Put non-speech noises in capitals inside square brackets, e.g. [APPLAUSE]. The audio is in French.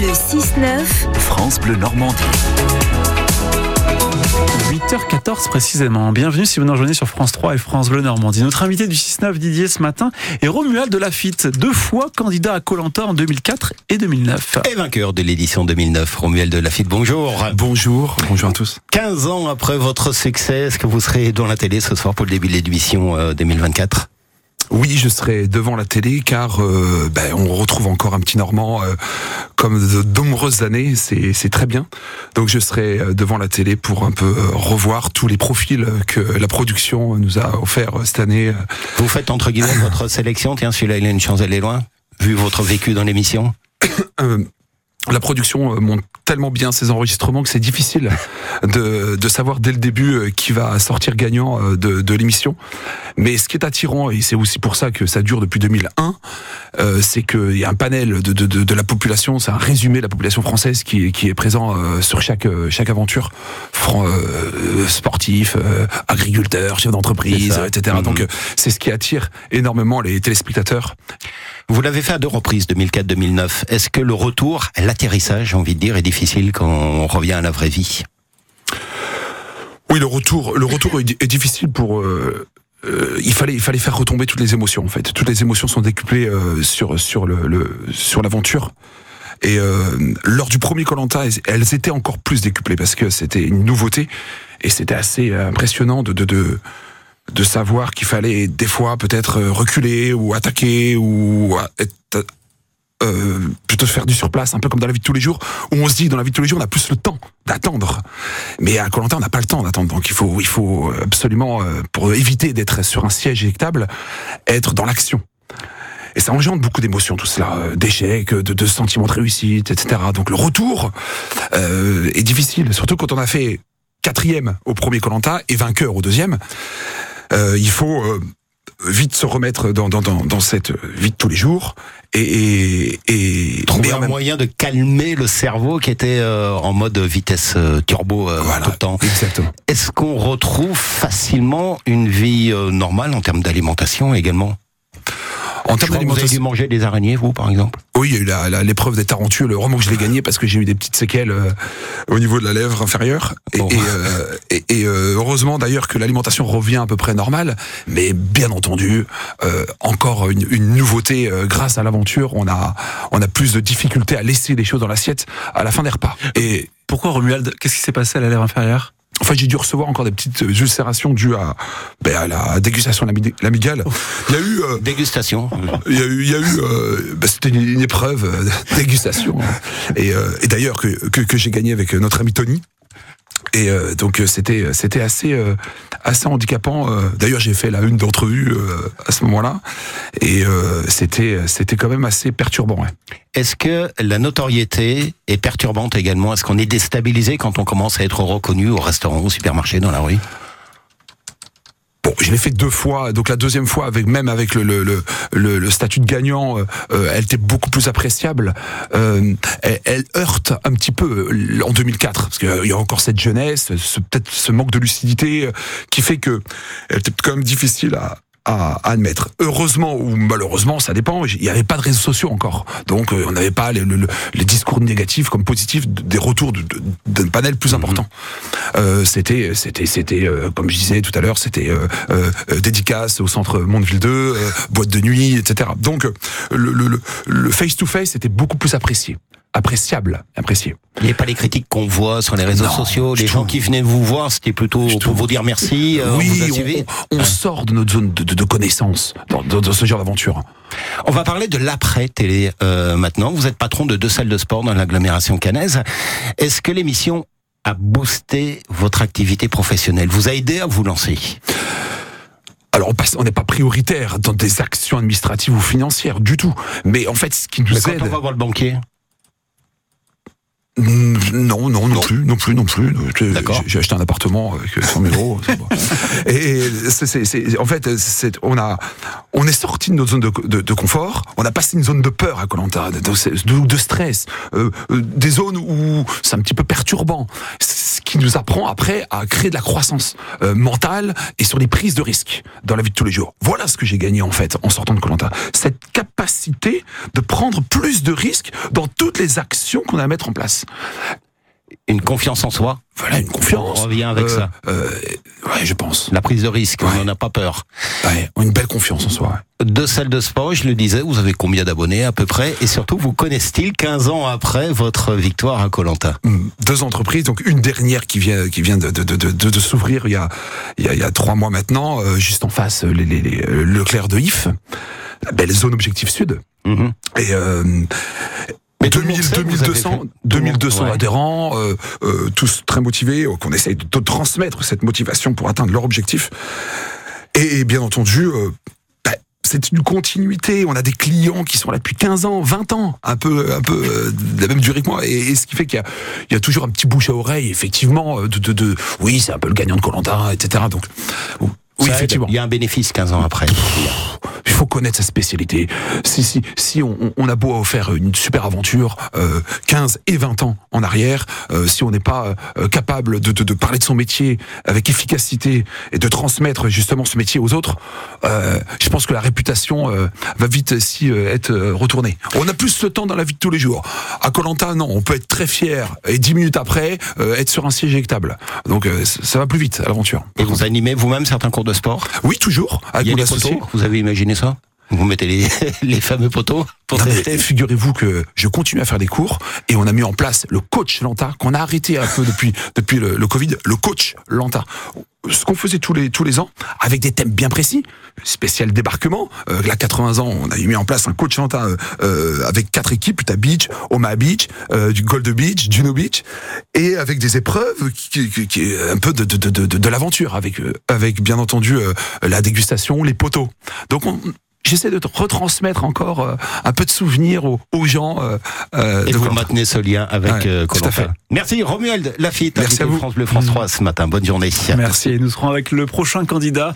Le 6-9. France Bleu Normandie. 8h14 précisément. Bienvenue si vous nous rejoignez sur France 3 et France Bleu Normandie. Notre invité du 6-9 Didier ce matin est Romuald de Lafitte, deux fois candidat à Colanta en 2004 et 2009. Et vainqueur de l'édition 2009, Romuald de Lafitte, bonjour. Bonjour, bonjour à tous. 15 ans après votre succès, est-ce que vous serez dans la télé ce soir pour le début de l'édition 2024 oui, je serai devant la télé car euh, ben, on retrouve encore un petit Normand euh, comme de nombreuses années, c'est très bien. Donc je serai euh, devant la télé pour un peu revoir tous les profils que la production nous a offert cette année. Vous faites entre guillemets votre sélection, tiens celui-là il a une chance d'aller loin, vu votre vécu dans l'émission la production euh, monte tellement bien ses enregistrements que c'est difficile de, de, savoir dès le début euh, qui va sortir gagnant euh, de, de l'émission. Mais ce qui est attirant, et c'est aussi pour ça que ça dure depuis 2001, euh, c'est qu'il y a un panel de, de, de la population, c'est un résumé de la population française qui, qui est présent sur chaque, chaque aventure. Euh, sportif, agriculteur, chef d'entreprise, etc. Mm-hmm. Donc c'est ce qui attire énormément les téléspectateurs. Vous l'avez fait à deux reprises, 2004-2009. Est-ce que le retour, l'atterrissage, j'ai envie de dire, est difficile quand on revient à la vraie vie? Oui, le retour, le retour est, difficile pour. Euh, euh, il fallait, il fallait faire retomber toutes les émotions. En fait, toutes les émotions sont décuplées euh, sur sur le, sur l'aventure. Et lors du premier Colanta, elles étaient encore plus décuplées parce que c'était une nouveauté et c'était assez impressionnant de, de, de de savoir qu'il fallait des fois peut-être euh, reculer ou attaquer ou être, euh, plutôt faire du surplace, un peu comme dans la vie de tous les jours, où on se dit dans la vie de tous les jours on a plus le temps d'attendre. Mais à Colanta on n'a pas le temps d'attendre, donc il faut, il faut absolument, euh, pour éviter d'être sur un siège éjectable, être dans l'action. Et ça engendre beaucoup d'émotions, tout cela, euh, d'échecs, de, de, sentiments de réussite, etc. Donc le retour euh, est difficile, surtout quand on a fait quatrième au premier Colanta et vainqueur au deuxième. Euh, il faut euh, vite se remettre dans, dans, dans, dans, cette vie de tous les jours et, et, et trouver un moyen de calmer le cerveau qui était euh, en mode vitesse turbo tout le temps. Exactement. Est-ce qu'on retrouve facilement une vie normale en termes d'alimentation également? En termes d'alimentation, vous avez dû manger des araignées, vous, par exemple? Oui, il y a eu l'épreuve des tarentules. Heureusement que je l'ai gagné parce que j'ai eu des petites séquelles euh, au niveau de la lèvre inférieure. Et, euh, euh, heureusement d'ailleurs que l'alimentation revient à peu près normale. Mais bien entendu, encore une, une nouveauté grâce à l'aventure. On a, on a plus de difficultés à laisser les choses dans l'assiette à la fin des repas. Et pourquoi Romuald? Qu'est-ce qui s'est passé à la lèvre inférieure? En fait, j'ai dû recevoir encore des petites ulcérations dues à, ben, à la dégustation de l'amygale. Il y a eu euh, dégustation. Il y a eu, il y a eu, euh, ben, c'était une, épreuve euh, [LAUGHS] dégustation. Et, euh, et d'ailleurs que, que, que j'ai gagné avec notre ami Tony. Et euh, donc c'était c'était assez assez handicapant. D'ailleurs j'ai fait la une d'entrevue à ce moment-là et c'était c'était quand même assez perturbant. Est-ce que la notoriété est perturbante également? Est-ce qu'on est déstabilisé quand on commence à être reconnu au restaurant, au supermarché, dans la rue? Je l'ai fait deux fois, donc la deuxième fois, avec même avec le, le, le, le statut de gagnant, euh, euh, elle était beaucoup plus appréciable. Euh, elle, elle, heurte un petit peu euh, en 2004, parce qu'il y a encore cette jeunesse, peut-être ce manque de lucidité qui fait que elle était quand même difficile à, à, admettre. Heureusement ou malheureusement, ça dépend. Il n'y avait pas de réseaux sociaux encore, donc euh, on n'avait pas les, les, discours négatifs comme positifs, des retours d'un panel plus mhm. important. Euh, c'était, c'était, c'était, euh, comme je disais tout à l'heure, c'était euh, euh, dédicace au centre Mondeville 2, boîte de nuit, etc. Donc le face to face était beaucoup plus apprécié appréciable, apprécié. Il n'y a pas les critiques qu'on voit sur les réseaux sociaux, les gens qui venaient vous voir, c'était plutôt pour vous dire merci. Euh, oui, on, sort de notre zone de, de, connaissance dans, dans, ce genre d'aventure. On va parler de l'après-télé euh, maintenant. Vous êtes patron de deux salles de sport dans l'agglomération canaise. Est-ce que l'émission a boosté votre activité professionnelle, vous a aidé à vous lancer? Alors on n'est pas prioritaire dans des actions administratives ou financières du tout. Mais en fait, ce qui nous Mais quand on va voir le banquier non, non, non plus, non plus, non plus. J'ai acheté un appartement avec 100 000 euros. [LAUGHS] Et c'est, en fait, on a, on est sorti de notre zone de, de, de confort. On a passé une zone de peur à Colanta, de, de, stress, euh, euh, des zones où c'est un petit peu perturbant, qui nous apprend après à créer de la croissance euh, mentale et sur les prises de risques dans la vie de tous les jours. Voilà ce que j'ai gagné en fait en sortant de Colanta. Cette capacité de prendre plus de risques dans toutes les actions qu'on a à mettre en place. Une confiance en soi. Voilà, une confiance. On revient avec Euh, ça. euh, ouais, je pense. La prise de risque, Ouais. on n'en a pas peur. Ouais, une belle confiance en soi. ouais. Deux salles de sport, je le disais, vous avez combien d'abonnés à peu près? Et surtout, vous connaissent-ils 15 ans après votre victoire à Colanta? Hum, deux entreprises, donc une dernière qui vient qui vient de de, de, de, de s'ouvrir il y a il y a, il y a trois mois maintenant, euh, juste en face les, les, les- euh, Leclerc de If, la belle zone objectif sud. Et euh, Mais tout le 2000, monde sait que vous avez 2200, fait- tout le monde- 2200 ouais. adhérents, euh, euh, tous très motivés, euh, qu'on essaye de, de transmettre cette motivation pour atteindre leur objectif. Et, et bien entendu, euh, bah, c'est une continuité. On a des clients qui sont là depuis 15 ans, 20 ans, un peu, un peu euh, de la même durée que moi. Et, et ce qui fait qu'il y a, il y a toujours un petit bouche à oreille, effectivement, euh, de, de, de oui, c'est un peu le gagnant de Colanta, etc. Donc, oui, Ça effectivement. Il y a un bénéfice 15 ans après. Faut connaître sa spécialité. Si, si, si on, a beau faire une super aventure, euh, 15 et 20 ans en arrière, euh, si on n'est pas euh, capable de, de, de parler de son métier avec efficacité et de transmettre justement ce métier aux autres, euh, je pense que la réputation va vite aussi euh, être retournée. On a plus le temps dans la vie de tous les jours. À Colanta, non, on peut être très fier et 10 minutes après être sur un siège éjectable. Donc ça va plus vite à l'aventure. Et vous animez vous-même certains cours de sport? Oui, toujours. Avec Il y a des Vous avez imaginé ça? Vous mettez les, [LAUGHS] les fameux poteaux pour tester Figurez-vous que je continue à faire des cours et on a mis en place le coach Lanta qu'on a arrêté un peu depuis [LAUGHS] depuis le, le Covid, le coach Lanta. Ce qu'on faisait tous les tous les ans avec des thèmes bien précis, spécial débarquement. Euh, là 80 ans, on a mis en place un coach Lanta euh, euh, avec quatre équipes, Utah Beach, Omaha Beach, euh, du Gold Beach, Juno Beach, et avec des épreuves qui, qui, qui un peu de de de, de, de l'aventure avec euh, avec bien entendu euh, la dégustation, les poteaux. Donc on J'essaie de retransmettre encore euh, un peu de souvenirs aux, aux gens. euh, euh, Et de vous maintenez ce lien avec Ouais, euh, tout à fait. Merci Romuald Lafitte, Merci à vous. France Bleu France 3 ce matin. Bonne journée. Merci. Et nous serons avec le prochain candidat